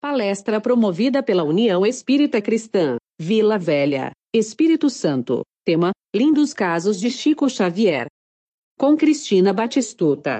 Palestra promovida pela União Espírita Cristã, Vila Velha, Espírito Santo. Tema: Lindos casos de Chico Xavier. Com Cristina Batistuta.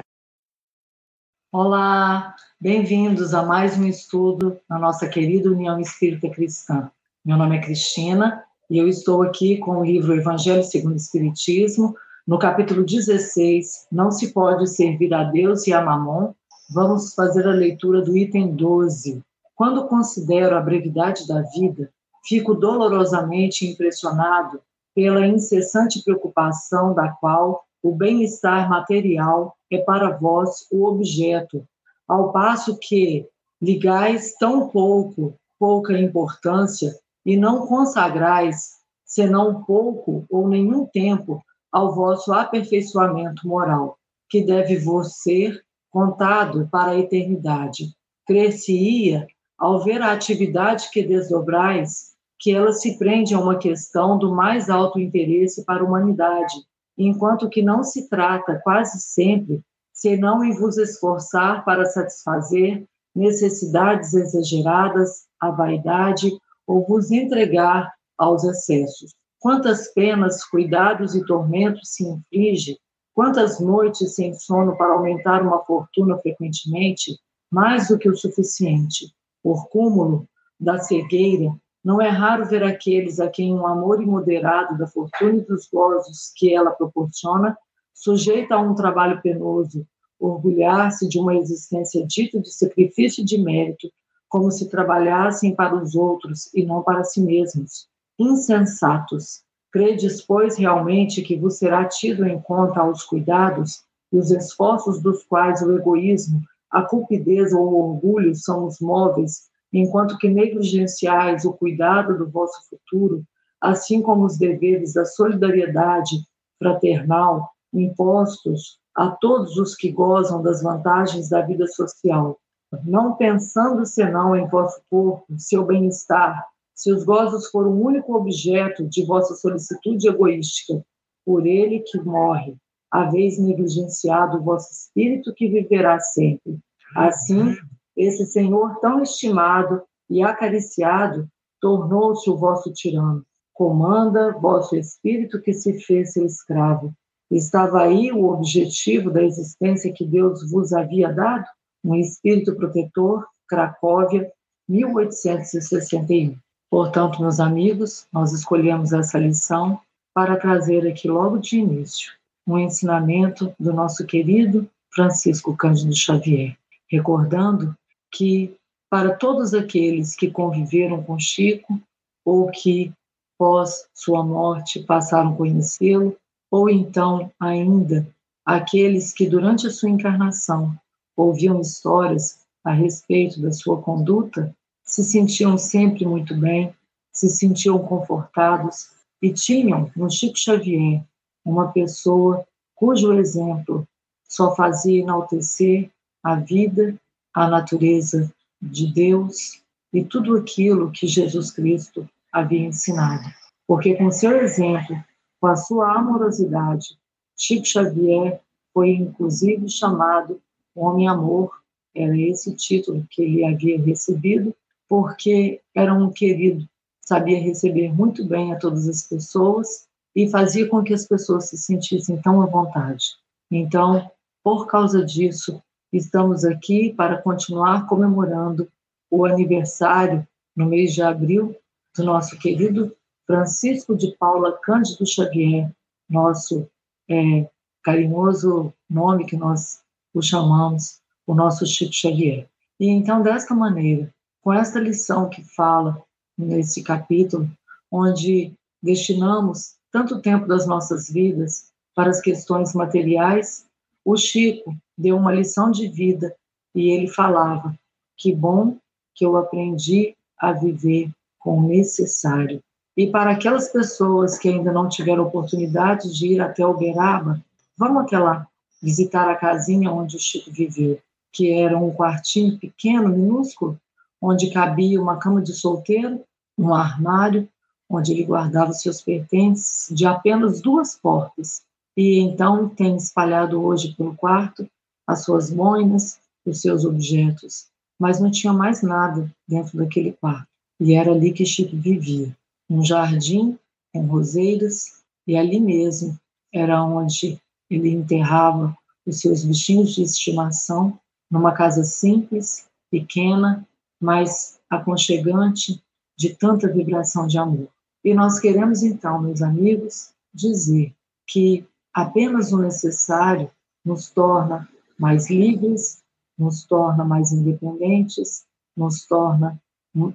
Olá, bem-vindos a mais um estudo na nossa querida União Espírita Cristã. Meu nome é Cristina e eu estou aqui com o livro Evangelho segundo o Espiritismo, no capítulo 16, Não se pode servir a Deus e a Mamon. Vamos fazer a leitura do item 12, quando considero a brevidade da vida, fico dolorosamente impressionado pela incessante preocupação da qual o bem-estar material é para vós o objeto, ao passo que ligais tão pouco, pouca importância e não consagrais, senão pouco ou nenhum tempo, ao vosso aperfeiçoamento moral, que deve vos ser contado para a eternidade. Crescia ao ver a atividade que desdobrais, que ela se prende a uma questão do mais alto interesse para a humanidade, enquanto que não se trata quase sempre, senão em vos esforçar para satisfazer necessidades exageradas, a vaidade ou vos entregar aos excessos. Quantas penas, cuidados e tormentos se inflige, quantas noites sem sono para aumentar uma fortuna frequentemente, mais do que o suficiente por cúmulo da cegueira, não é raro ver aqueles a quem um amor imoderado da fortuna e dos gozos que ela proporciona sujeita a um trabalho penoso, orgulhar-se de uma existência dita de sacrifício e de mérito, como se trabalhassem para os outros e não para si mesmos. Insensatos! Credes, pois, realmente que vos será tido em conta aos cuidados e os esforços dos quais o egoísmo a cupidez ou o orgulho são os móveis, enquanto que negligenciais o cuidado do vosso futuro, assim como os deveres da solidariedade fraternal impostos a todos os que gozam das vantagens da vida social, não pensando senão em vosso corpo, seu bem-estar, se os gozos forem o único objeto de vossa solicitude egoística, por ele que morre, haveis negligenciado o vosso espírito que viverá sempre. Assim, esse Senhor tão estimado e acariciado tornou-se o vosso tirano. Comanda vosso espírito que se fez seu escravo. Estava aí o objetivo da existência que Deus vos havia dado? Um espírito protetor, Cracóvia, 1861. Portanto, meus amigos, nós escolhemos essa lição para trazer aqui logo de início um ensinamento do nosso querido Francisco Cândido Xavier, recordando que para todos aqueles que conviveram com Chico ou que pós sua morte passaram a conhecê-lo, ou então ainda aqueles que durante a sua encarnação ouviam histórias a respeito da sua conduta, se sentiam sempre muito bem, se sentiam confortados e tinham no Chico Xavier uma pessoa cujo exemplo só fazia enaltecer a vida, a natureza de Deus e tudo aquilo que Jesus Cristo havia ensinado. Porque com seu exemplo, com a sua amorosidade, Chico Xavier foi inclusive chamado Homem-Amor, era esse título que ele havia recebido, porque era um querido, sabia receber muito bem a todas as pessoas e fazia com que as pessoas se sentissem tão à vontade. Então, por causa disso, estamos aqui para continuar comemorando o aniversário no mês de abril do nosso querido Francisco de Paula Cândido Xavier, nosso é, carinhoso nome que nós o chamamos, o nosso Chico Xavier. E então, desta maneira, com esta lição que fala nesse capítulo, onde destinamos tanto tempo das nossas vidas para as questões materiais, o Chico deu uma lição de vida e ele falava: que bom que eu aprendi a viver com o necessário. E para aquelas pessoas que ainda não tiveram oportunidade de ir até Uberaba, vamos até lá visitar a casinha onde o Chico viveu, que era um quartinho pequeno, minúsculo, onde cabia uma cama de solteiro, um armário onde ele guardava seus pertences, de apenas duas portas. E então tem espalhado hoje pelo quarto as suas moinas, os seus objetos mas não tinha mais nada dentro daquele quarto. E era ali que Chico vivia, um jardim com roseiras, e ali mesmo era onde ele enterrava os seus bichinhos de estimação, numa casa simples, pequena, mas aconchegante, de tanta vibração de amor. E nós queremos então, meus amigos, dizer que apenas o necessário nos torna mais livres, nos torna mais independentes, nos torna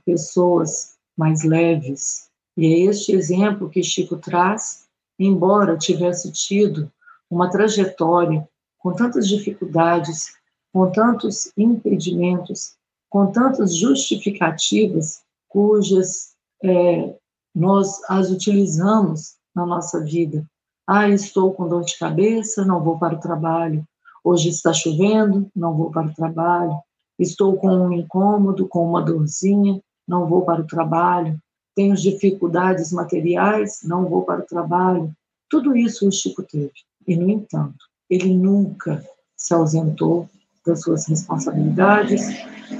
pessoas mais leves. E é este exemplo que Chico traz, embora tivesse tido uma trajetória com tantas dificuldades, com tantos impedimentos, com tantas justificativas, cujas é, nós as utilizamos na nossa vida. Ah, estou com dor de cabeça, não vou para o trabalho. Hoje está chovendo, não vou para o trabalho. Estou com um incômodo, com uma dorzinha, não vou para o trabalho. Tenho dificuldades materiais, não vou para o trabalho. Tudo isso o Chico teve. E, no entanto, ele nunca se ausentou das suas responsabilidades,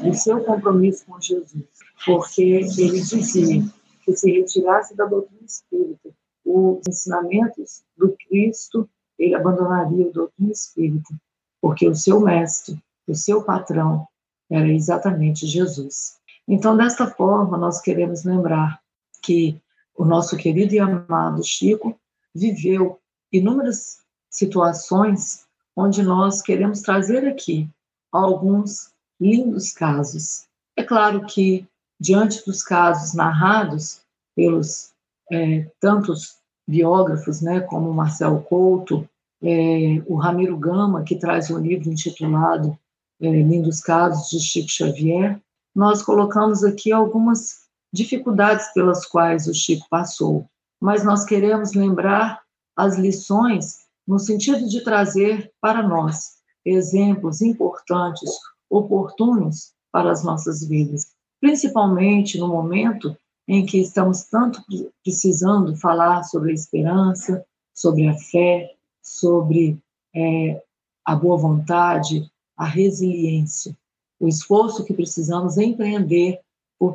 do seu compromisso com Jesus, porque ele dizia que se retirasse da doutrina espírita os ensinamentos do Cristo, ele abandonaria a doutrina espírita, porque o seu mestre, o seu patrão, era exatamente Jesus. Então, desta forma, nós queremos lembrar que o nosso querido e amado Chico viveu inúmeras situações onde nós queremos trazer aqui alguns lindos casos. É claro que, diante dos casos narrados pelos é, tantos biógrafos, né, como Marcel Couto, é, o Ramiro Gama, que traz um livro intitulado é, Lindos Casos de Chico Xavier, nós colocamos aqui algumas dificuldades pelas quais o Chico passou, mas nós queremos lembrar as lições no sentido de trazer para nós exemplos importantes, oportunos para as nossas vidas, principalmente no momento em que estamos tanto precisando falar sobre a esperança, sobre a fé, sobre é, a boa vontade, a resiliência, o esforço que precisamos empreender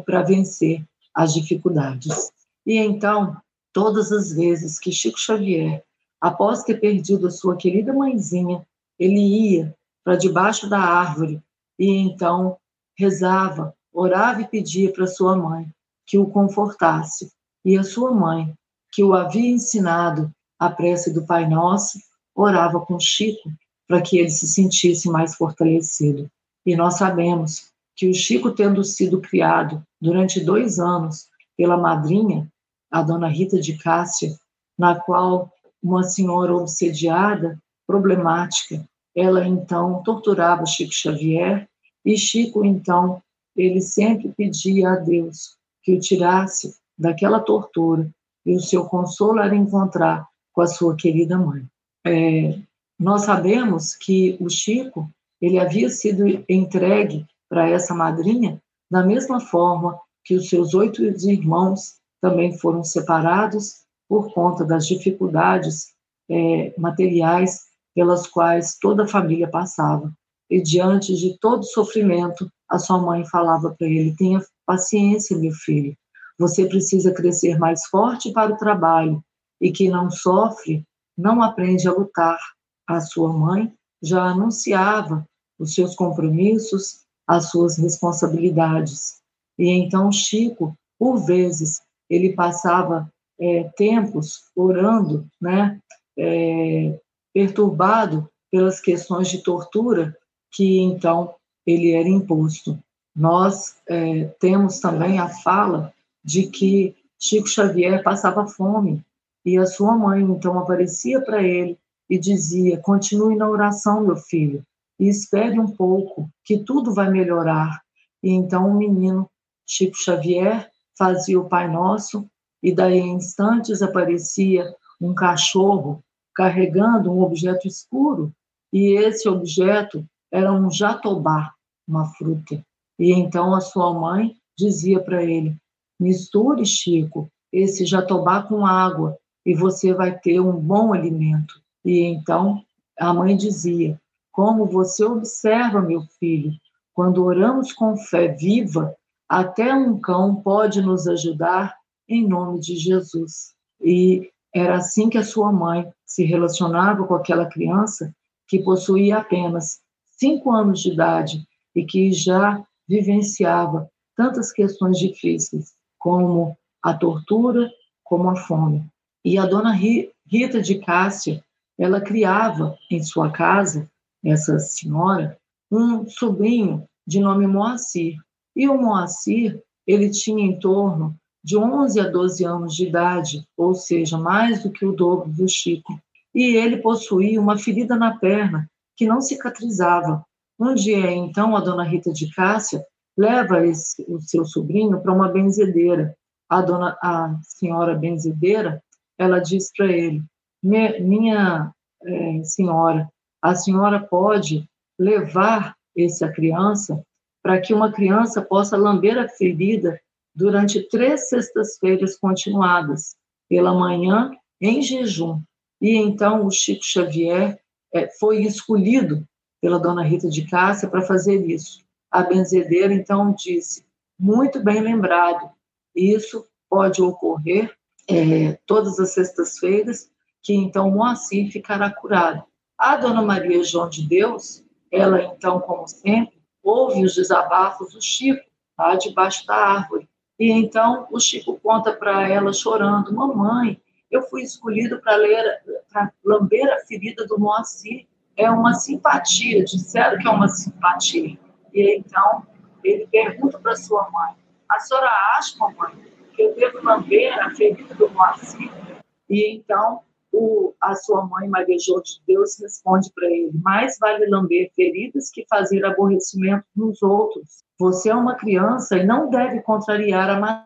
para vencer as dificuldades. E então, todas as vezes que Chico Xavier, após ter perdido a sua querida mãezinha, ele ia para debaixo da árvore e então rezava, orava e pedia para sua mãe que o confortasse, e a sua mãe, que o havia ensinado a prece do Pai Nosso, orava com Chico para que ele se sentisse mais fortalecido. E nós sabemos que o Chico, tendo sido criado durante dois anos pela madrinha, a dona Rita de Cássia, na qual uma senhora obsediada, problemática, ela então torturava Chico Xavier, e Chico, então, ele sempre pedia a Deus que o tirasse daquela tortura e o seu consolo era encontrar com a sua querida mãe. É, nós sabemos que o Chico ele havia sido entregue para essa madrinha da mesma forma que os seus oito irmãos também foram separados por conta das dificuldades é, materiais pelas quais toda a família passava. E diante de todo sofrimento, a sua mãe falava para ele: tenha Paciência, meu filho. Você precisa crescer mais forte para o trabalho e quem não sofre não aprende a lutar. A sua mãe já anunciava os seus compromissos, as suas responsabilidades. E então Chico, por vezes, ele passava é, tempos orando, né, é, perturbado pelas questões de tortura que então ele era imposto nós é, temos também a fala de que Chico Xavier passava fome e a sua mãe então aparecia para ele e dizia: continue na oração, meu filho, e espere um pouco, que tudo vai melhorar. E então o menino Chico Xavier fazia o Pai Nosso e daí em instantes aparecia um cachorro carregando um objeto escuro e esse objeto era um jatobá, uma fruta. E então a sua mãe dizia para ele: misture, Chico, esse jatobá com água e você vai ter um bom alimento. E então a mãe dizia: como você observa, meu filho, quando oramos com fé viva, até um cão pode nos ajudar em nome de Jesus. E era assim que a sua mãe se relacionava com aquela criança que possuía apenas cinco anos de idade e que já vivenciava tantas questões difíceis, como a tortura, como a fome. E a dona Rita de Cássia, ela criava em sua casa, essa senhora, um sobrinho de nome Moacir. E o Moacir, ele tinha em torno de 11 a 12 anos de idade, ou seja, mais do que o dobro do Chico. E ele possuía uma ferida na perna que não cicatrizava. Um dia, então, a dona Rita de Cássia leva esse, o seu sobrinho para uma benzedeira. A dona, a senhora benzedeira, ela diz para ele: minha é, senhora, a senhora pode levar essa criança para que uma criança possa lamber a ferida durante três sextas-feiras continuadas, pela manhã, em jejum. E então o Chico Xavier é, foi escolhido pela dona Rita de Cássia para fazer isso. A benzedeira então disse: muito bem lembrado, isso pode ocorrer é, todas as sextas-feiras, que então Moacir ficará curado. A dona Maria João de Deus, ela então, como sempre, ouve os desabafos do Chico, lá debaixo da árvore. E então o Chico conta para ela chorando: Mamãe, eu fui escolhido para lamber a ferida do Moacir. É uma simpatia, disseram que é uma simpatia. E então ele pergunta para sua mãe: A senhora acha, mamãe, que eu devo lamber a ferida do Moacir? E então o, a sua mãe, João de Deus, responde para ele: Mais vale lamber feridas que fazer aborrecimento nos outros. Você é uma criança e não deve contrariar a mãe.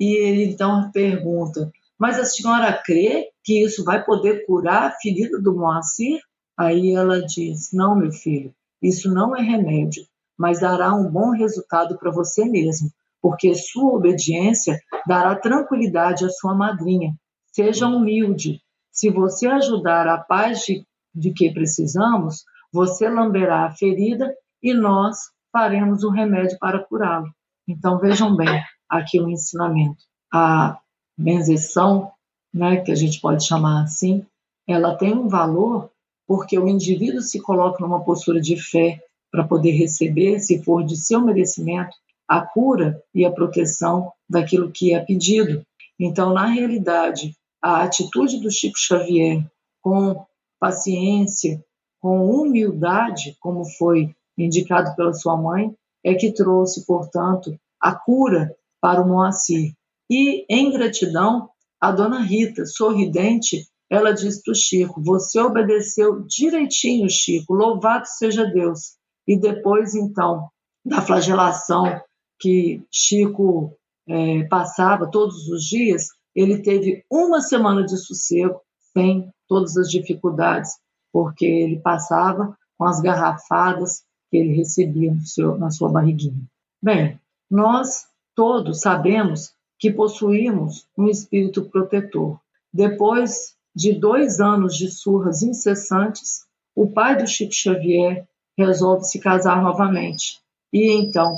E ele então pergunta: Mas a senhora crê que isso vai poder curar a ferida do Moacir? Aí ela diz: Não, meu filho, isso não é remédio, mas dará um bom resultado para você mesmo, porque sua obediência dará tranquilidade à sua madrinha. Seja humilde, se você ajudar a paz de, de que precisamos, você lamberá a ferida e nós faremos o remédio para curá-lo. Então vejam bem aqui o ensinamento. A benzeção, né, que a gente pode chamar assim, ela tem um valor porque o indivíduo se coloca numa postura de fé para poder receber, se for de seu merecimento, a cura e a proteção daquilo que é pedido. Então, na realidade, a atitude do Chico Xavier com paciência, com humildade, como foi indicado pela sua mãe, é que trouxe, portanto, a cura para o Moacir. E, em gratidão, a dona Rita, sorridente, ela diz para o Chico: Você obedeceu direitinho, Chico, louvado seja Deus. E depois, então, da flagelação que Chico é, passava todos os dias, ele teve uma semana de sossego, sem todas as dificuldades, porque ele passava com as garrafadas que ele recebia seu, na sua barriguinha. Bem, nós todos sabemos que possuímos um espírito protetor. Depois de dois anos de surras incessantes, o pai do Chico Xavier resolve se casar novamente. E então,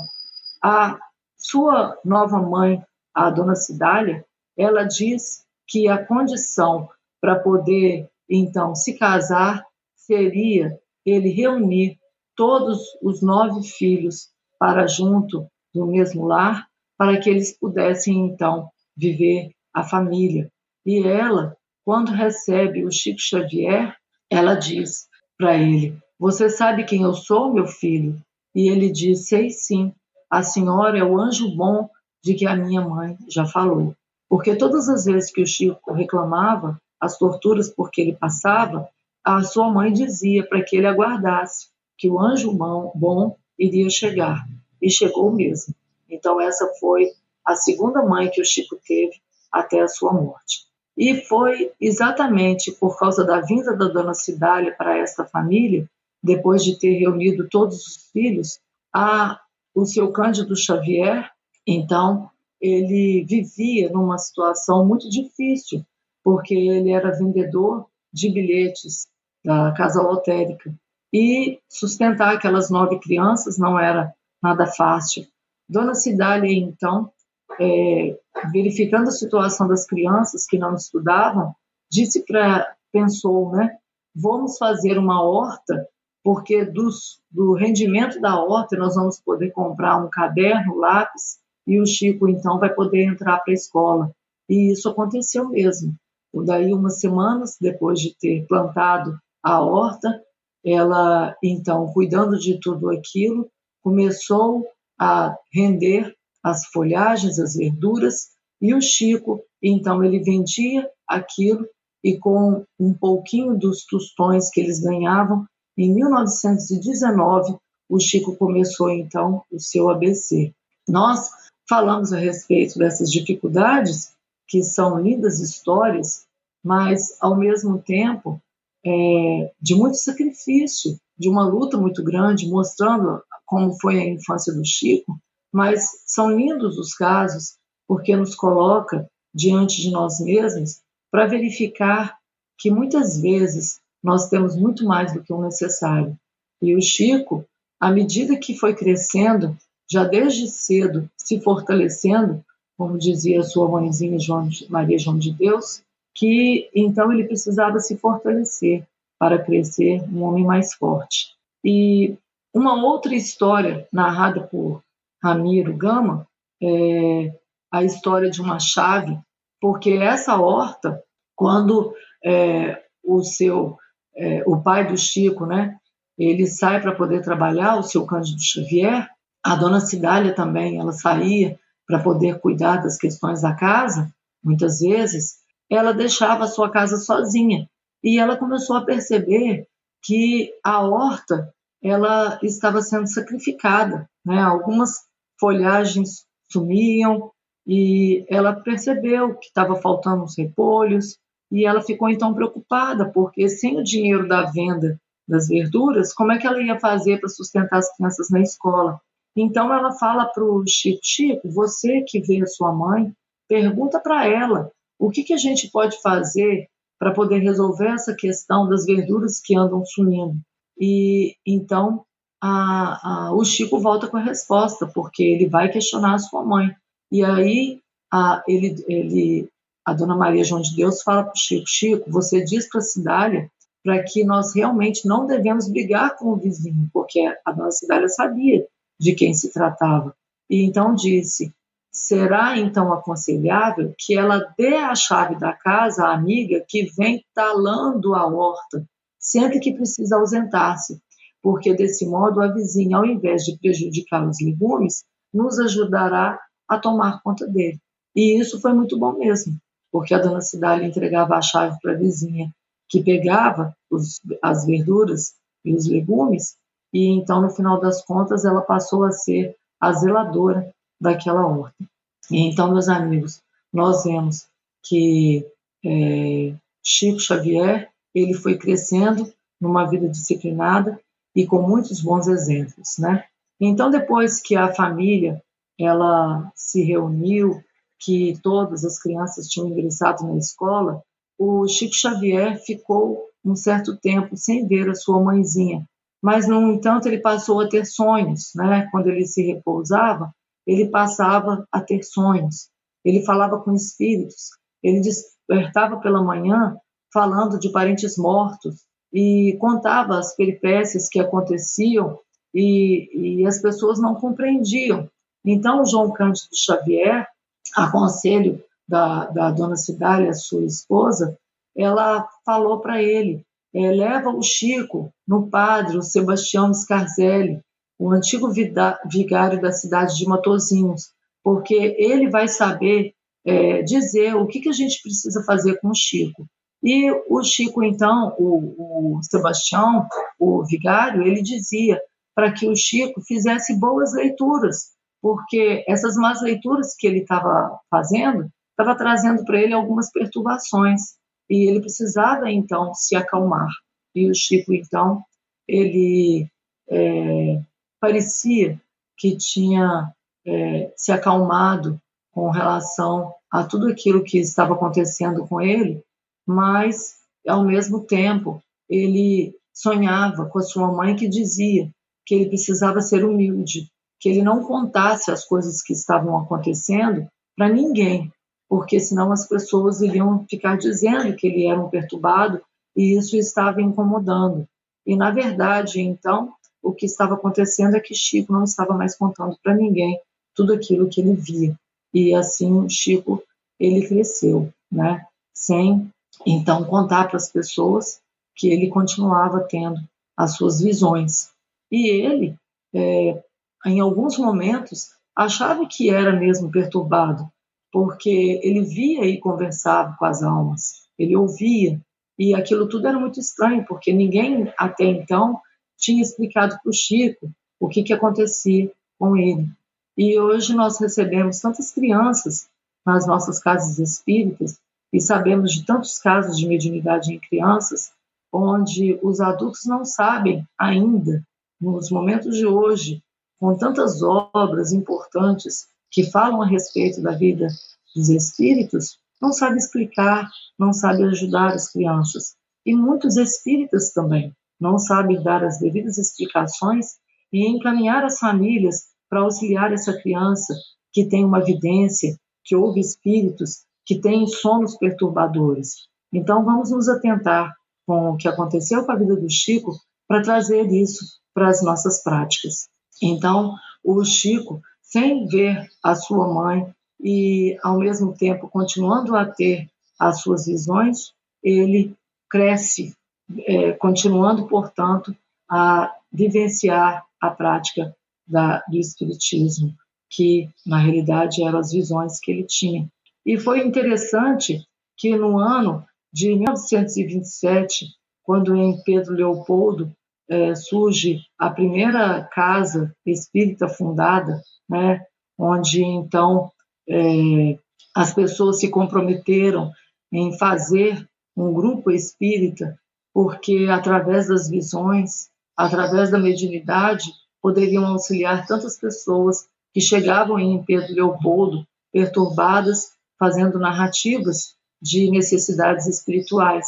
a sua nova mãe, a dona Cidália, ela diz que a condição para poder, então, se casar seria ele reunir todos os nove filhos para junto do mesmo lar, para que eles pudessem, então, viver a família. E ela, quando recebe o Chico Xavier, ela diz para ele: Você sabe quem eu sou, meu filho? E ele diz: Sei sim, a senhora é o anjo bom de que a minha mãe já falou. Porque todas as vezes que o Chico reclamava as torturas por que ele passava, a sua mãe dizia para que ele aguardasse, que o anjo bom iria chegar. E chegou mesmo. Então, essa foi a segunda mãe que o Chico teve até a sua morte. E foi exatamente por causa da vinda da dona Cidália para esta família, depois de ter reunido todos os filhos, a, o seu Cândido Xavier, então, ele vivia numa situação muito difícil, porque ele era vendedor de bilhetes da casa lotérica. e sustentar aquelas nove crianças não era nada fácil. Dona Cidália, então, é, verificando a situação das crianças que não estudavam, disse para, pensou, né, vamos fazer uma horta, porque dos, do rendimento da horta nós vamos poder comprar um caderno, lápis, e o Chico então vai poder entrar para a escola. E isso aconteceu mesmo. Daí, umas semanas depois de ter plantado a horta, ela então, cuidando de tudo aquilo, começou a render as folhagens, as verduras, e o Chico, então, ele vendia aquilo e com um pouquinho dos tostões que eles ganhavam, em 1919, o Chico começou então o seu ABC. Nós falamos a respeito dessas dificuldades, que são lindas histórias, mas ao mesmo tempo é, de muito sacrifício, de uma luta muito grande, mostrando como foi a infância do Chico, mas são lindos os casos porque nos coloca diante de nós mesmos para verificar que muitas vezes nós temos muito mais do que o necessário. E o Chico, à medida que foi crescendo, já desde cedo se fortalecendo, como dizia sua mãezinha João Maria João de Deus, que então ele precisava se fortalecer para crescer um homem mais forte. E uma outra história narrada por Ramiro Gama é a história de uma chave, porque essa horta, quando é, o seu é, o pai do Chico, né, ele sai para poder trabalhar, o seu Cândido Xavier, a dona Cidália também, ela saía para poder cuidar das questões da casa, muitas vezes, ela deixava a sua casa sozinha. E ela começou a perceber que a horta ela estava sendo sacrificada, né? Algumas folhagens sumiam e ela percebeu que estava faltando os repolhos e ela ficou então preocupada porque sem o dinheiro da venda das verduras, como é que ela ia fazer para sustentar as crianças na escola? Então ela fala para o Chico, você que vê a sua mãe, pergunta para ela o que, que a gente pode fazer para poder resolver essa questão das verduras que andam sumindo. E então a, a, o Chico volta com a resposta, porque ele vai questionar a sua mãe. E aí a, ele, ele, a dona Maria João de Deus fala para o Chico: Chico, você diz para a Cidália para que nós realmente não devemos brigar com o vizinho, porque a dona Cidália sabia de quem se tratava. E então disse: será então aconselhável que ela dê a chave da casa à amiga que vem talando a horta, sempre que precisa ausentar-se, porque desse modo a vizinha, ao invés de prejudicar os legumes, nos ajudará a tomar conta dele. E isso foi muito bom mesmo, porque a dona Cidália entregava a chave para a vizinha, que pegava os, as verduras e os legumes e então, no final das contas, ela passou a ser a zeladora daquela horta. E então, meus amigos, nós vemos que é, Chico Xavier ele foi crescendo numa vida disciplinada e com muitos bons exemplos, né? Então, depois que a família ela se reuniu, que todas as crianças tinham ingressado na escola, o Chico Xavier ficou um certo tempo sem ver a sua mãezinha, mas, no entanto, ele passou a ter sonhos, né? Quando ele se repousava, ele passava a ter sonhos. Ele falava com espíritos. Ele despertava pela manhã falando de parentes mortos e contava as peripécias que aconteciam e, e as pessoas não compreendiam. Então, João Cândido Xavier, a conselho da, da dona Cidália, sua esposa, ela falou para ele é, leva o Chico no padre, o Sebastião Scarzelli, o antigo vigário da cidade de Matozinhos, porque ele vai saber é, dizer o que, que a gente precisa fazer com o Chico. E o Chico, então, o, o Sebastião, o vigário, ele dizia para que o Chico fizesse boas leituras, porque essas más leituras que ele estava fazendo estava trazendo para ele algumas perturbações e ele precisava então se acalmar. E o Chico então ele é, parecia que tinha é, se acalmado com relação a tudo aquilo que estava acontecendo com ele, mas ao mesmo tempo ele sonhava com a sua mãe que dizia que ele precisava ser humilde, que ele não contasse as coisas que estavam acontecendo para ninguém, porque senão as pessoas iriam ficar dizendo que ele era um perturbado e isso estava incomodando. E na verdade, então, o que estava acontecendo é que Chico não estava mais contando para ninguém tudo aquilo que ele via. E assim Chico ele cresceu, né? Sem então contar para as pessoas que ele continuava tendo as suas visões. E ele, é, em alguns momentos, achava que era mesmo perturbado, porque ele via e conversava com as almas, ele ouvia, e aquilo tudo era muito estranho, porque ninguém até então tinha explicado para o Chico o que, que acontecia com ele. E hoje nós recebemos tantas crianças nas nossas casas espíritas e sabemos de tantos casos de mediunidade em crianças, onde os adultos não sabem ainda, nos momentos de hoje, com tantas obras importantes que falam a respeito da vida dos espíritos, não sabe explicar, não sabe ajudar as crianças. E muitos espíritas também não sabem dar as devidas explicações e encaminhar as famílias para auxiliar essa criança que tem uma vidência, que ouve espíritos, que tem sonos perturbadores. Então, vamos nos atentar com o que aconteceu com a vida do Chico para trazer isso para as nossas práticas. Então, o Chico, sem ver a sua mãe e, ao mesmo tempo, continuando a ter as suas visões, ele cresce, é, continuando, portanto, a vivenciar a prática da, do Espiritismo, que, na realidade, eram as visões que ele tinha. E foi interessante que no ano de 1927, quando em Pedro Leopoldo é, surge a primeira casa espírita fundada, né, onde então é, as pessoas se comprometeram em fazer um grupo espírita, porque através das visões, através da mediunidade, poderiam auxiliar tantas pessoas que chegavam em Pedro Leopoldo perturbadas fazendo narrativas de necessidades espirituais.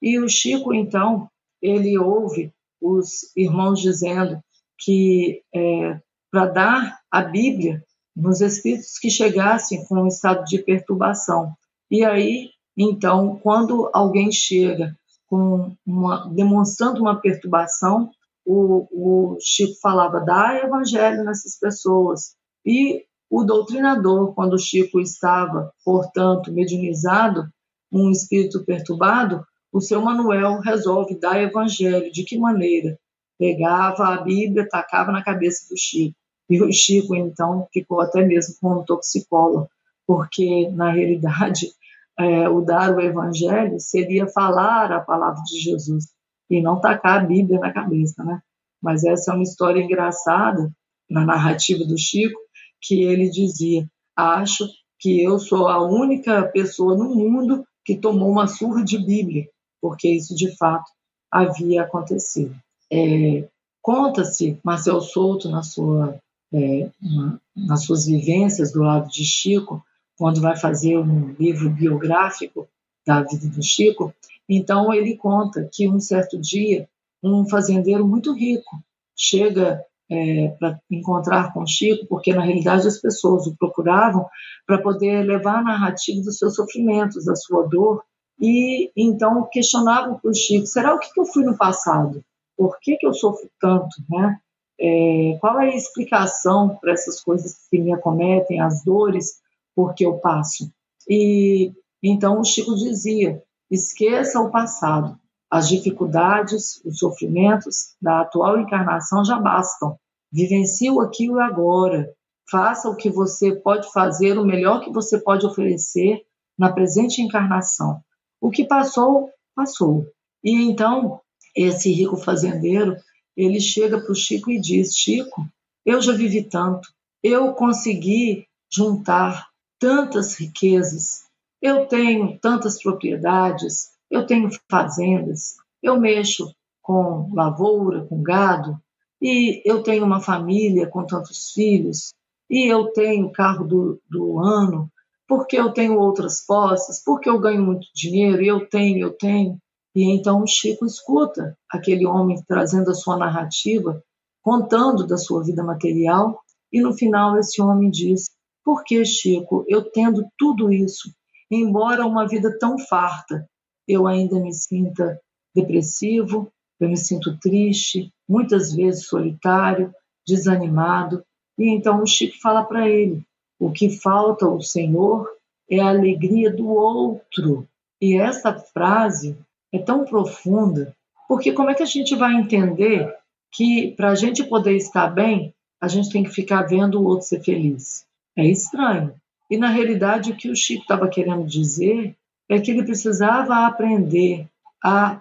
E o Chico, então, ele ouve os irmãos dizendo que é, para dar a Bíblia nos espíritos que chegassem com um estado de perturbação. E aí, então, quando alguém chega com uma, demonstrando uma perturbação, o, o Chico falava, dá evangelho nessas pessoas. E o doutrinador, quando Chico estava, portanto, mediunizado, um espírito perturbado, o seu Manuel resolve dar evangelho. De que maneira? Pegava a Bíblia, tacava na cabeça do Chico. E o Chico, então, ficou até mesmo como toxicólogo, porque, na realidade, é, o dar o evangelho seria falar a palavra de Jesus e não tacar a Bíblia na cabeça, né? Mas essa é uma história engraçada na narrativa do Chico, que ele dizia: Acho que eu sou a única pessoa no mundo que tomou uma surra de Bíblia, porque isso de fato havia acontecido. É, Conta-se, Marcel Souto, na sua, é, na, nas suas vivências do lado de Chico, quando vai fazer um livro biográfico da vida do Chico, então ele conta que um certo dia um fazendeiro muito rico chega é, para encontrar com Chico, porque na realidade as pessoas o procuravam para poder levar a narrativa dos seus sofrimentos, da sua dor, e então questionavam para o Chico: será o que, que eu fui no passado? Por que, que eu sofro tanto? Né? É, qual é a explicação para essas coisas que me acometem, as dores por que eu passo? E então o Chico dizia: esqueça o passado, as dificuldades, os sofrimentos da atual encarnação já bastam. Vivencie o aqui e agora. Faça o que você pode fazer, o melhor que você pode oferecer na presente encarnação. O que passou, passou. E então, esse rico fazendeiro, ele chega para o Chico e diz: Chico, eu já vivi tanto, eu consegui juntar tantas riquezas, eu tenho tantas propriedades, eu tenho fazendas, eu mexo com lavoura, com gado, e eu tenho uma família com tantos filhos, e eu tenho carro do, do ano, porque eu tenho outras posses, porque eu ganho muito dinheiro, e eu tenho, eu tenho. E então o Chico escuta aquele homem trazendo a sua narrativa, contando da sua vida material, e no final esse homem diz: Por que, Chico, eu tendo tudo isso, embora uma vida tão farta, eu ainda me sinta depressivo, eu me sinto triste, muitas vezes solitário, desanimado. E então o Chico fala para ele: o que falta ao Senhor é a alegria do outro. E essa frase é tão profunda, porque como é que a gente vai entender que para a gente poder estar bem, a gente tem que ficar vendo o outro ser feliz? É estranho. E na realidade, o que o Chico estava querendo dizer é que ele precisava aprender a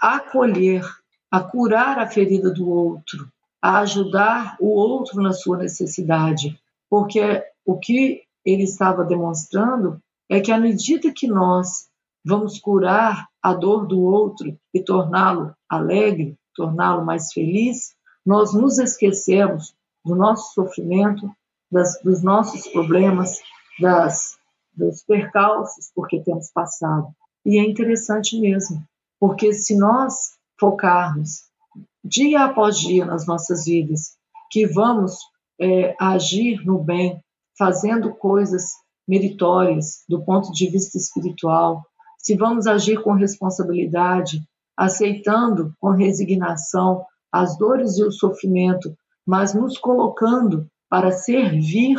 acolher, a curar a ferida do outro, a ajudar o outro na sua necessidade, porque o que ele estava demonstrando é que à medida que nós vamos curar a dor do outro e torná-lo alegre, torná-lo mais feliz, nós nos esquecemos do nosso sofrimento, das, dos nossos problemas, das, dos percalços porque temos passado. E é interessante mesmo, porque se nós focarmos dia após dia nas nossas vidas, que vamos é, agir no bem, fazendo coisas meritórias do ponto de vista espiritual, se vamos agir com responsabilidade, aceitando com resignação as dores e o sofrimento, mas nos colocando para servir,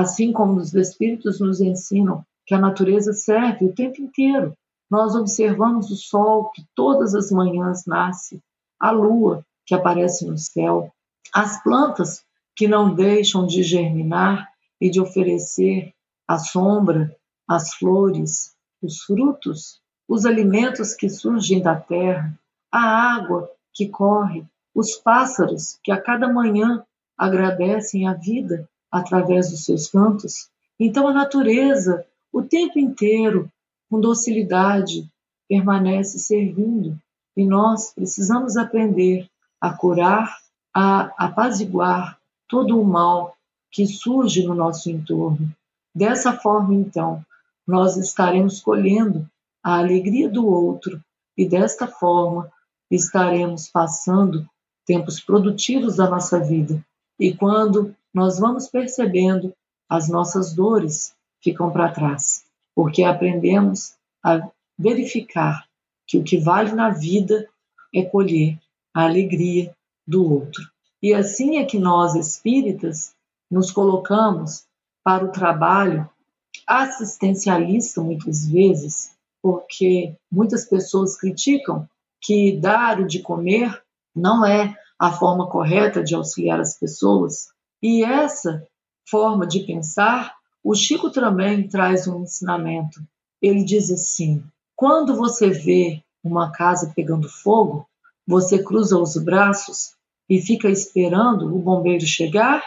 assim como os Espíritos nos ensinam que a natureza serve o tempo inteiro. Nós observamos o sol que todas as manhãs nasce, a lua que aparece no céu, as plantas que não deixam de germinar e de oferecer a sombra, as flores, os frutos, os alimentos que surgem da terra, a água que corre, os pássaros que a cada manhã agradecem a vida através dos seus cantos. Então a natureza, o tempo inteiro, com docilidade, permanece servindo e nós precisamos aprender a curar, a apaziguar todo o mal que surge no nosso entorno. Dessa forma, então, nós estaremos colhendo a alegria do outro e desta forma estaremos passando tempos produtivos da nossa vida. E quando nós vamos percebendo, as nossas dores ficam para trás, porque aprendemos a verificar que o que vale na vida é colher a alegria do outro. E assim é que nós espíritas nos colocamos para o trabalho assistencialista muitas vezes, porque muitas pessoas criticam que dar o de comer não é a forma correta de auxiliar as pessoas. E essa forma de pensar, o Chico também traz um ensinamento. Ele diz assim: quando você vê uma casa pegando fogo, você cruza os braços e fica esperando o bombeiro chegar?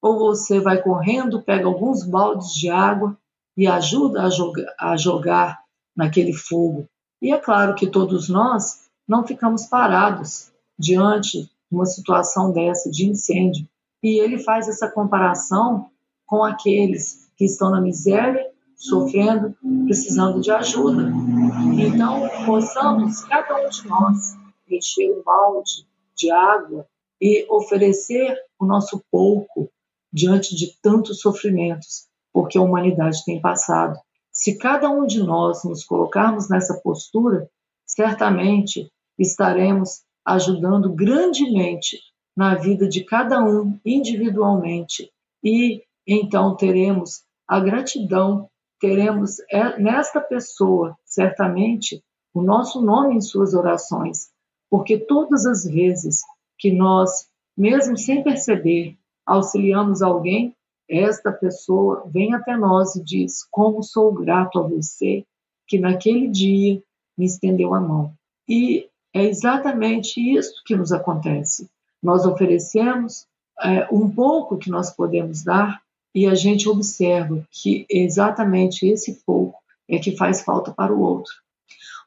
Ou você vai correndo, pega alguns baldes de água e ajuda a jogar, a jogar naquele fogo. E é claro que todos nós não ficamos parados diante de uma situação dessa de incêndio. E ele faz essa comparação com aqueles que estão na miséria, sofrendo, precisando de ajuda. Então, possamos, cada um de nós, encher um balde de água e oferecer o nosso pouco diante de tantos sofrimentos porque a humanidade tem passado. Se cada um de nós nos colocarmos nessa postura, certamente estaremos ajudando grandemente na vida de cada um individualmente e então teremos a gratidão, teremos é, nesta pessoa, certamente, o nosso nome em suas orações, porque todas as vezes que nós, mesmo sem perceber, auxiliamos alguém, esta pessoa vem até nós e diz: Como sou grato a você que naquele dia me estendeu a mão. E é exatamente isso que nos acontece. Nós oferecemos é, um pouco que nós podemos dar e a gente observa que exatamente esse pouco é que faz falta para o outro.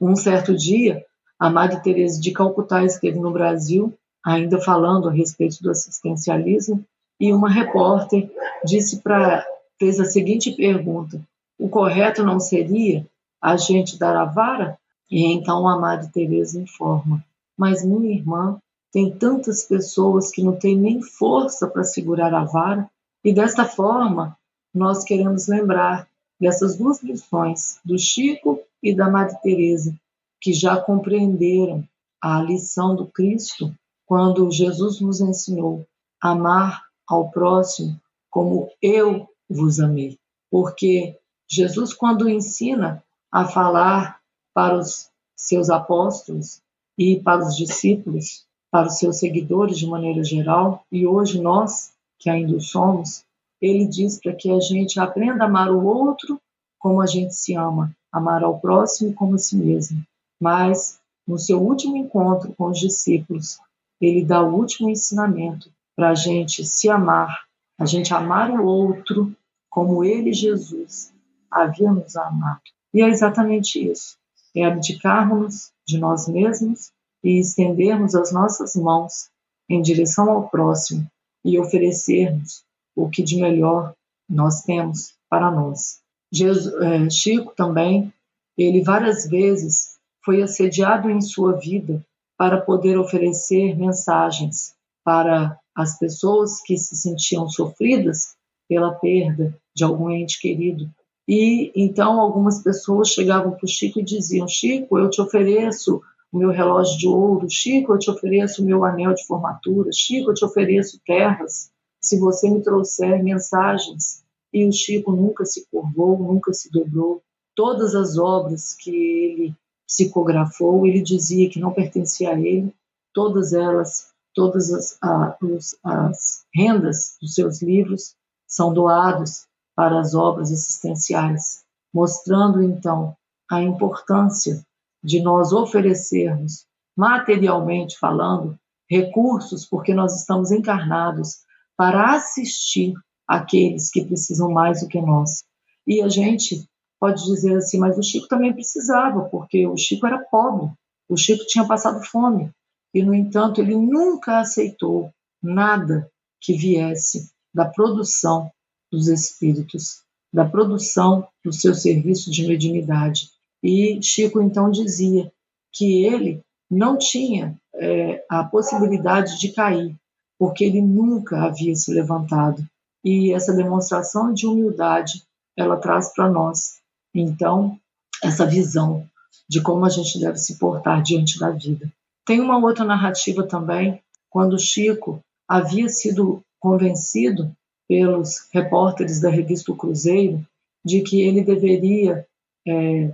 Um certo dia, a Madre Teresa de Calcutá esteve no Brasil, ainda falando a respeito do assistencialismo, e uma repórter disse para fez a seguinte pergunta: o correto não seria a gente dar a vara E então a Madre Teresa informa: "Mas minha irmã tem tantas pessoas que não têm nem força para segurar a vara". E desta forma, nós queremos lembrar dessas duas lições, do Chico e da Madre Teresa, que já compreenderam a lição do Cristo quando Jesus nos ensinou amar ao próximo como eu vos amei. Porque Jesus, quando ensina a falar para os seus apóstolos e para os discípulos, para os seus seguidores de maneira geral, e hoje nós que ainda somos, ele diz para que a gente aprenda a amar o outro como a gente se ama, amar ao próximo como a si mesmo. Mas, no seu último encontro com os discípulos, ele dá o último ensinamento para a gente se amar, a gente amar o outro como ele, Jesus, havia nos amado. E é exatamente isso: é abdicarmos de nós mesmos e estendermos as nossas mãos em direção ao próximo e oferecermos o que de melhor nós temos para nós. Jesus, é, Chico também, ele várias vezes foi assediado em sua vida para poder oferecer mensagens para as pessoas que se sentiam sofridas pela perda de algum ente querido. E então algumas pessoas chegavam para o Chico e diziam: Chico, eu te ofereço o meu relógio de ouro, Chico, eu te ofereço o meu anel de formatura, Chico, eu te ofereço terras, se você me trouxer mensagens. E o Chico nunca se curvou, nunca se dobrou. Todas as obras que ele psicografou, ele dizia que não pertencia a ele, todas elas, todas as, os, as rendas dos seus livros são doados para as obras assistenciais, mostrando então a importância de nós oferecermos, materialmente falando, recursos, porque nós estamos encarnados para assistir aqueles que precisam mais do que nós. E a gente pode dizer assim, mas o Chico também precisava, porque o Chico era pobre, o Chico tinha passado fome, e no entanto ele nunca aceitou nada que viesse da produção dos espíritos, da produção do seu serviço de mediunidade. E Chico então dizia que ele não tinha é, a possibilidade de cair, porque ele nunca havia se levantado. E essa demonstração de humildade ela traz para nós então, essa visão de como a gente deve se portar diante da vida. Tem uma outra narrativa também, quando Chico havia sido convencido pelos repórteres da revista o Cruzeiro de que ele deveria é,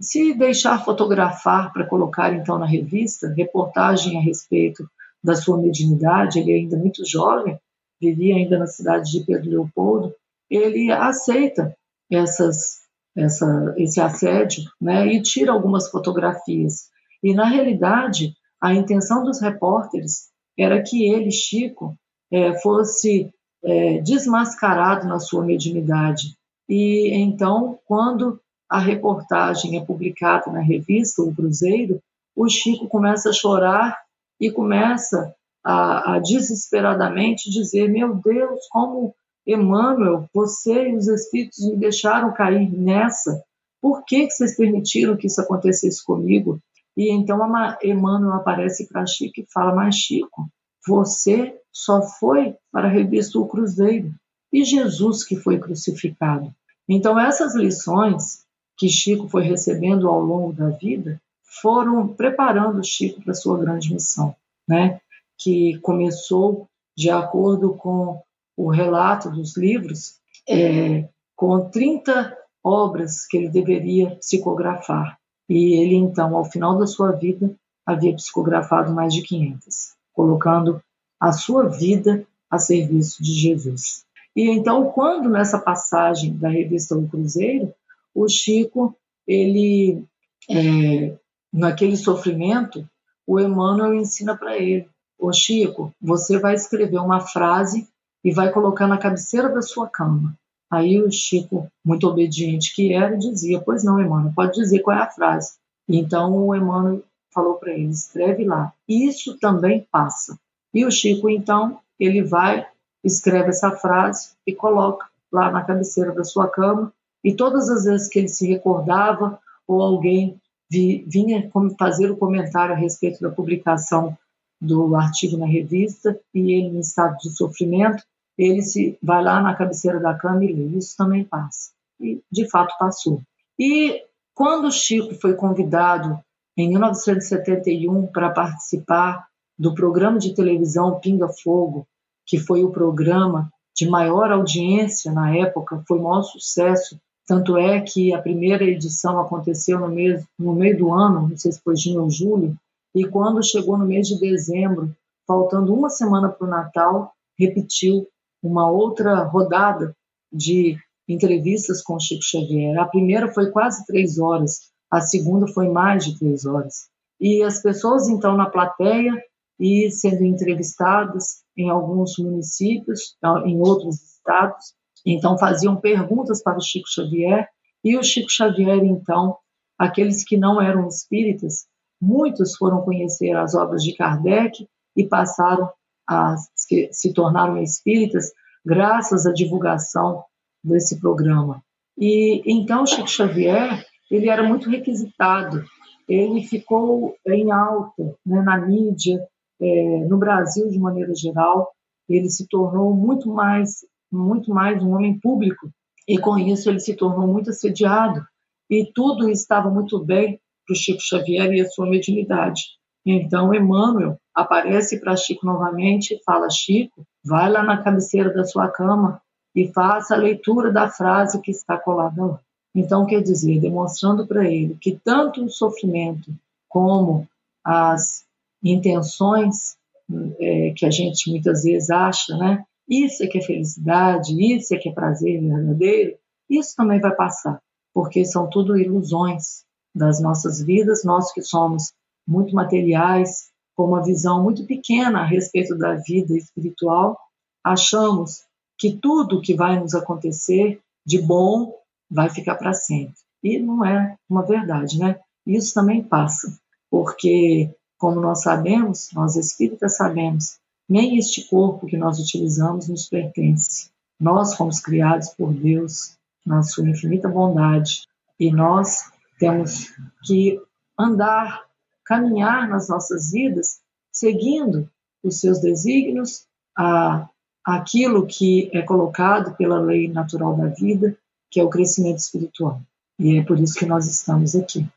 se deixar fotografar para colocar então na revista reportagem a respeito da sua mediunidade, ele é ainda muito jovem, vivia ainda na cidade de Pedro Leopoldo, ele aceita essas essa, esse assédio né, e tira algumas fotografias. E, na realidade, a intenção dos repórteres era que ele, Chico, é, fosse é, desmascarado na sua mediunidade. E então, quando a reportagem é publicada na revista O Cruzeiro, o Chico começa a chorar e começa a, a desesperadamente dizer: Meu Deus, como Emmanuel, você e os espíritos me deixaram cair nessa. Por que, que vocês permitiram que isso acontecesse comigo? E então Emmanuel aparece para Chico e fala: Mas Chico, você só foi para a revista O Cruzeiro e Jesus que foi crucificado. Então, essas lições que Chico foi recebendo ao longo da vida foram preparando Chico para sua grande missão, né? que começou de acordo com o relato dos livros, é, com 30 obras que ele deveria psicografar. E ele, então, ao final da sua vida, havia psicografado mais de 500, colocando a sua vida a serviço de Jesus. E então, quando nessa passagem da revista O Cruzeiro, o Chico, ele, é, naquele sofrimento, o Emmanuel ensina para ele: Ô Chico, você vai escrever uma frase e vai colocar na cabeceira da sua cama. Aí o Chico, muito obediente que era, dizia: Pois não, Emmanuel, pode dizer qual é a frase. Então o Emmanuel falou para ele: escreve lá. Isso também passa. E o Chico, então, ele vai, escreve essa frase e coloca lá na cabeceira da sua cama. E todas as vezes que ele se recordava ou alguém vi, vinha fazer o comentário a respeito da publicação do artigo na revista e ele em estado de sofrimento, ele se vai lá na cabeceira da cama e lê. Isso também passa. E de fato passou. E quando o Chico foi convidado em 1971 para participar do programa de televisão Pinga Fogo, que foi o programa de maior audiência na época, foi o maior sucesso. Tanto é que a primeira edição aconteceu no, mês, no meio do ano, não sei se foi junho ou julho, e quando chegou no mês de dezembro, faltando uma semana para o Natal, repetiu uma outra rodada de entrevistas com Chico Xavier. A primeira foi quase três horas, a segunda foi mais de três horas. E as pessoas, então, na plateia e sendo entrevistadas em alguns municípios, em outros estados, então faziam perguntas para o Chico Xavier, e o Chico Xavier, então, aqueles que não eram espíritas, muitos foram conhecer as obras de Kardec e passaram a se, tornaram espíritas graças à divulgação desse programa. E então Chico Xavier, ele era muito requisitado, ele ficou em alta né, na mídia, é, no Brasil de maneira geral, ele se tornou muito mais, muito mais um homem público e com isso ele se tornou muito assediado e tudo estava muito bem para o Chico Xavier e a sua mediunidade. Então Emmanuel aparece para Chico novamente fala: Chico, vai lá na cabeceira da sua cama e faça a leitura da frase que está colada lá. Então, quer dizer, demonstrando para ele que tanto o sofrimento como as intenções é, que a gente muitas vezes acha, né? Isso é que é felicidade, isso é que é prazer verdadeiro, isso também vai passar, porque são tudo ilusões das nossas vidas, nós que somos muito materiais, com uma visão muito pequena a respeito da vida espiritual, achamos que tudo que vai nos acontecer de bom vai ficar para sempre. E não é uma verdade, né? Isso também passa, porque como nós sabemos, nós espíritas sabemos, nem este corpo que nós utilizamos nos pertence. Nós fomos criados por Deus na sua infinita bondade e nós temos que andar, caminhar nas nossas vidas seguindo os seus desígnios, a, aquilo que é colocado pela lei natural da vida, que é o crescimento espiritual. E é por isso que nós estamos aqui.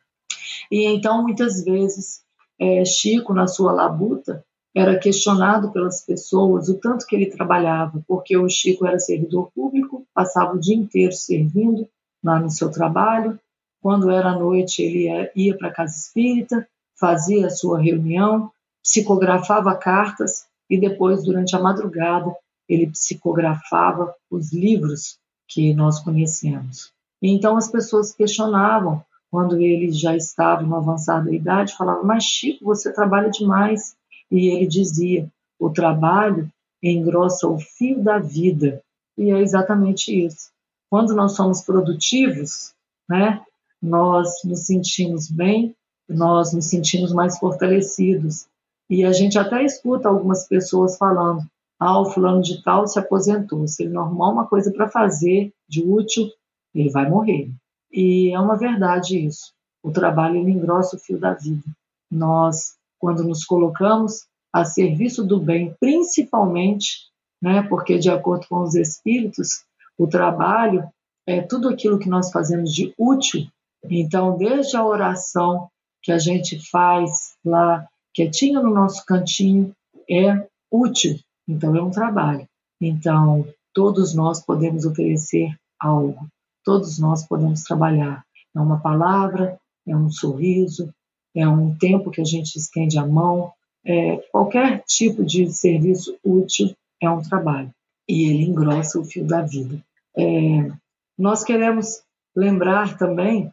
E então, muitas vezes, é, Chico, na sua labuta, era questionado pelas pessoas o tanto que ele trabalhava, porque o Chico era servidor público, passava o dia inteiro servindo lá no seu trabalho. Quando era noite, ele ia para a casa espírita, fazia a sua reunião, psicografava cartas e depois, durante a madrugada, ele psicografava os livros que nós conhecemos. Então as pessoas questionavam quando ele já estava em uma avançada idade, falava: Mas Chico, você trabalha demais. E ele dizia: O trabalho engrossa o fio da vida. E é exatamente isso. Quando nós somos produtivos, né, nós nos sentimos bem, nós nos sentimos mais fortalecidos. E a gente até escuta algumas pessoas falando: ah, o fulano de tal se aposentou. Se ele não arrumar uma coisa para fazer de útil, ele vai morrer. E é uma verdade isso. O trabalho engrossa o fio da vida. Nós, quando nos colocamos a serviço do bem, principalmente, né, porque de acordo com os espíritos, o trabalho é tudo aquilo que nós fazemos de útil. Então, desde a oração que a gente faz lá, quietinho no nosso cantinho, é útil. Então, é um trabalho. Então, todos nós podemos oferecer algo todos nós podemos trabalhar. É uma palavra, é um sorriso, é um tempo que a gente estende a mão, é, qualquer tipo de serviço útil é um trabalho. E ele engrossa o fio da vida. É, nós queremos lembrar também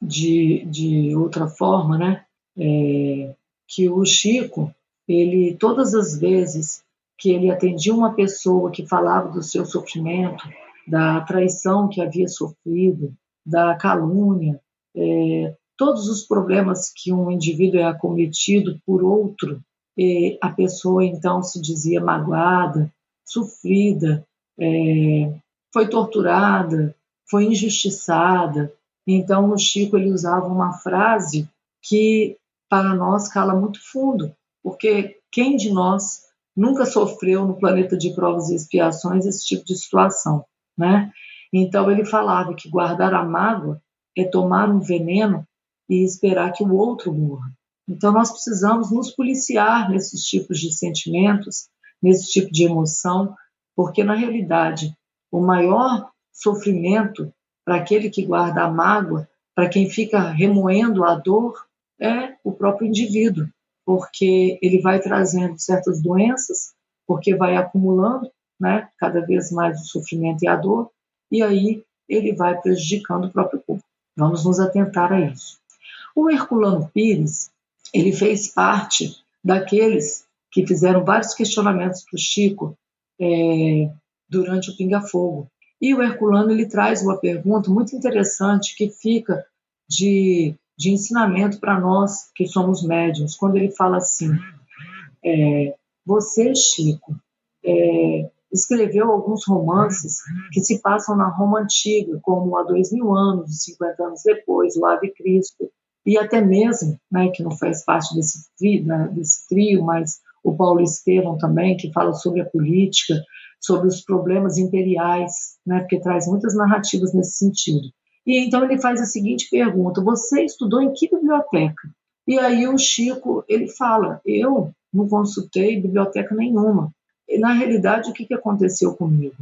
de, de outra forma, né, é, que o Chico, ele todas as vezes que ele atendia uma pessoa que falava do seu sofrimento, da traição que havia sofrido, da calúnia, é, todos os problemas que um indivíduo é acometido por outro, a pessoa então se dizia magoada, sofrida, é, foi torturada, foi injustiçada, Então o Chico ele usava uma frase que para nós cala muito fundo, porque quem de nós nunca sofreu no planeta de provas e expiações esse tipo de situação, né? Então ele falava que guardar a mágoa é tomar um veneno e esperar que o outro morra. Então nós precisamos nos policiar nesses tipos de sentimentos, nesse tipo de emoção, porque na realidade o maior sofrimento para aquele que guarda a mágoa, para quem fica remoendo a dor, é o próprio indivíduo, porque ele vai trazendo certas doenças, porque vai acumulando, né, cada vez mais o sofrimento e a dor, e aí ele vai prejudicando o próprio corpo. Vamos nos atentar a isso. O Herculano Pires, ele fez parte daqueles que fizeram vários questionamentos para o Chico é, durante o Pinga Fogo. E o Herculano ele traz uma pergunta muito interessante que fica de, de ensinamento para nós que somos médiums, quando ele fala assim: é, Você, Chico, é, escreveu alguns romances que se passam na Roma antiga, como há dois mil anos, 50 anos depois, o Ave Cristo, e até mesmo, né, que não faz parte desse né, desse trio, mas o Paulo Estevam também, que fala sobre a política, sobre os problemas imperiais, né, porque traz muitas narrativas nesse sentido. E então ele faz a seguinte pergunta: Você estudou em que biblioteca? E aí o Chico ele fala: Eu não consultei biblioteca nenhuma. E, na realidade, o que, que aconteceu comigo?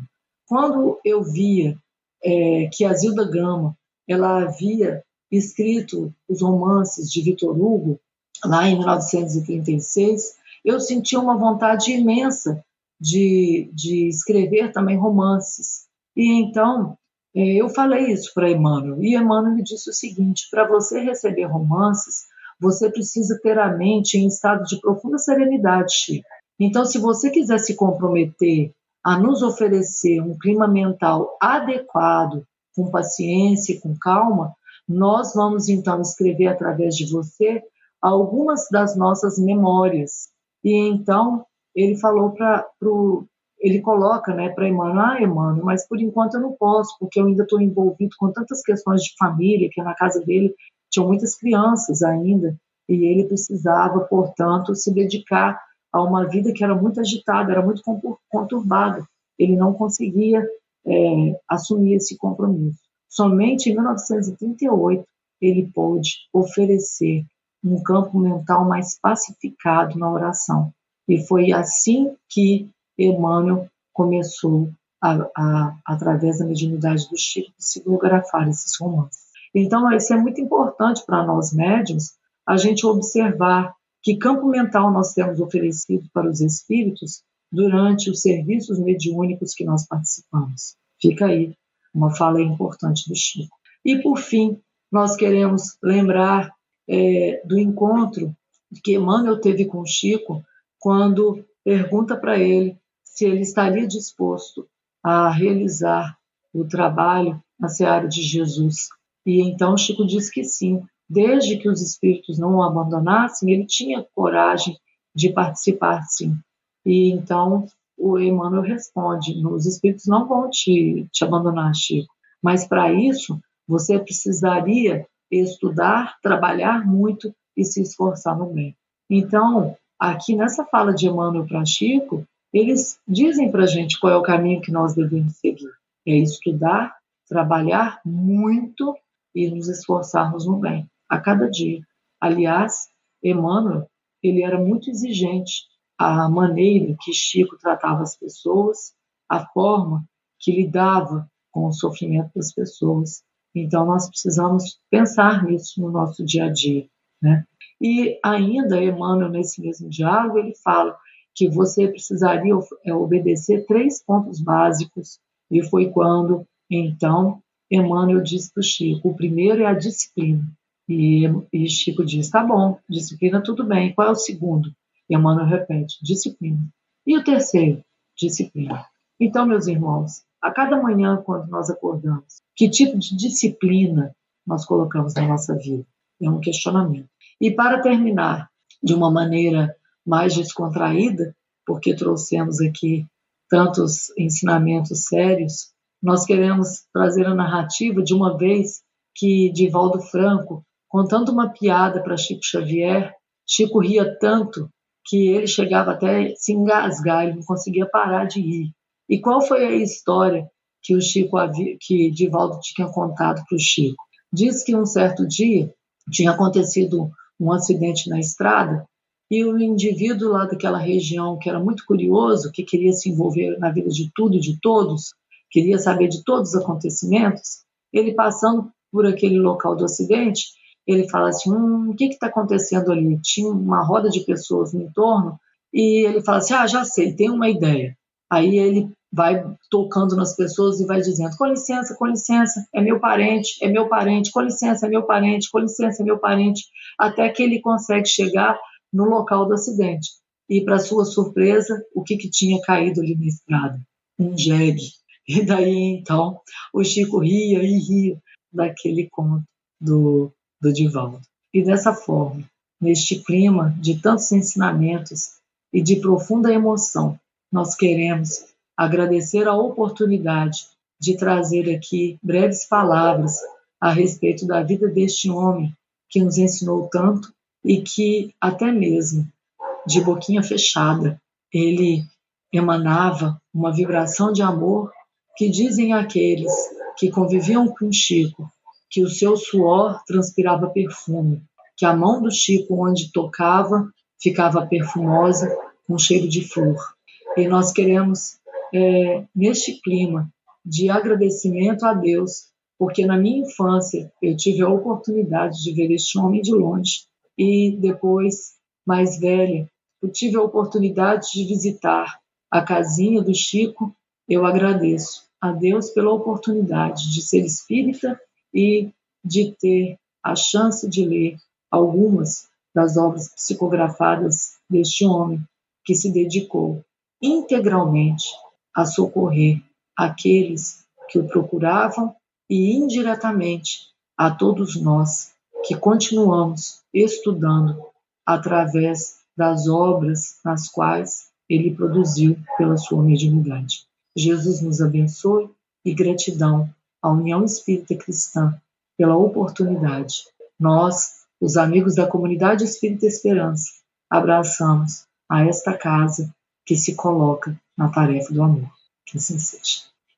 Quando eu via é, que a Zilda Gama ela havia escrito os romances de Victor Hugo lá em 1936, eu sentia uma vontade imensa de, de escrever também romances. E então é, eu falei isso para Emmanuel, e Emmanuel me disse o seguinte: para você receber romances, você precisa ter a mente em estado de profunda serenidade, Chico. Então, se você quiser se comprometer a nos oferecer um clima mental adequado, com paciência e com calma, nós vamos então escrever através de você algumas das nossas memórias. E então ele falou para o ele coloca né, para Emmanuel, ah, Emmanuel, mas por enquanto eu não posso, porque eu ainda estou envolvido com tantas questões de família, que na casa dele tinham muitas crianças ainda, e ele precisava, portanto, se dedicar a uma vida que era muito agitada, era muito conturbada. Ele não conseguia é, assumir esse compromisso. Somente em 1938 ele pôde oferecer um campo mental mais pacificado na oração. E foi assim que Emmanuel começou, a, a, através da mediunidade do Chico, psicografar esses romances. Então, isso é muito importante para nós médiums, a gente observar que campo mental nós temos oferecido para os espíritos durante os serviços mediúnicos que nós participamos. Fica aí uma fala importante do Chico. E, por fim, nós queremos lembrar é, do encontro que Emmanuel teve com Chico quando pergunta para ele se ele estaria disposto a realizar o trabalho na seara de Jesus. E então Chico diz que sim, desde que os espíritos não o abandonassem, ele tinha coragem de participar, sim. E então o Emmanuel responde: os espíritos não vão te, te abandonar, Chico, mas para isso você precisaria estudar, trabalhar muito e se esforçar no bem. Então, aqui nessa fala de Emmanuel para Chico, eles dizem para a gente qual é o caminho que nós devemos seguir. É estudar, trabalhar muito e nos esforçarmos no bem, a cada dia. Aliás, Emmanuel, ele era muito exigente. A maneira que Chico tratava as pessoas, a forma que lidava com o sofrimento das pessoas. Então, nós precisamos pensar nisso no nosso dia a dia. Né? E ainda, Emmanuel, nesse mesmo diálogo, ele fala que você precisaria é, obedecer três pontos básicos, e foi quando, então, Emmanuel disse para Chico: o primeiro é a disciplina. E, e Chico diz: tá bom, disciplina tudo bem. Qual é o segundo? E Emmanuel repete: disciplina. E o terceiro? Disciplina. Então, meus irmãos, a cada manhã, quando nós acordamos, que tipo de disciplina nós colocamos na nossa vida? É um questionamento. E para terminar, de uma maneira mais descontraída, porque trouxemos aqui tantos ensinamentos sérios, nós queremos trazer a narrativa de uma vez que Divaldo Franco, contando uma piada para Chico Xavier, Chico ria tanto que ele chegava até se engasgar, ele não conseguia parar de rir. E qual foi a história que o Chico que Divaldo tinha contado para o Chico? Diz que um certo dia tinha acontecido um acidente na estrada e o indivíduo lá daquela região que era muito curioso, que queria se envolver na vida de tudo e de todos, queria saber de todos os acontecimentos, ele passando por aquele local do acidente, ele fala assim, hum, o que está acontecendo ali? Tinha uma roda de pessoas no entorno e ele fala assim, ah, já sei, tem uma ideia. Aí ele vai tocando nas pessoas e vai dizendo, com licença, com licença, é meu parente, é meu parente, com licença, é meu parente, com licença, é meu parente, até que ele consegue chegar no local do acidente. E, para sua surpresa, o que, que tinha caído ali na estrada? Um jegue. E daí, então, o Chico ria e ria daquele conto do do Divaldo. E dessa forma, neste clima de tantos ensinamentos e de profunda emoção, nós queremos agradecer a oportunidade de trazer aqui breves palavras a respeito da vida deste homem que nos ensinou tanto e que até mesmo de boquinha fechada ele emanava uma vibração de amor que dizem aqueles que conviviam com Chico que o seu suor transpirava perfume, que a mão do Chico, onde tocava, ficava perfumosa, com cheiro de flor. E nós queremos, é, neste clima de agradecimento a Deus, porque na minha infância eu tive a oportunidade de ver este homem de longe, e depois, mais velha, eu tive a oportunidade de visitar a casinha do Chico. Eu agradeço a Deus pela oportunidade de ser espírita e de ter a chance de ler algumas das obras psicografadas deste homem que se dedicou integralmente a socorrer aqueles que o procuravam e indiretamente a todos nós que continuamos estudando através das obras nas quais ele produziu pela sua mediunidade. Jesus nos abençoe e gratidão à União Espírita Cristã pela oportunidade. Nós, os amigos da comunidade Espírita Esperança, abraçamos a esta casa que se coloca na tarefa do amor. Que assim seja.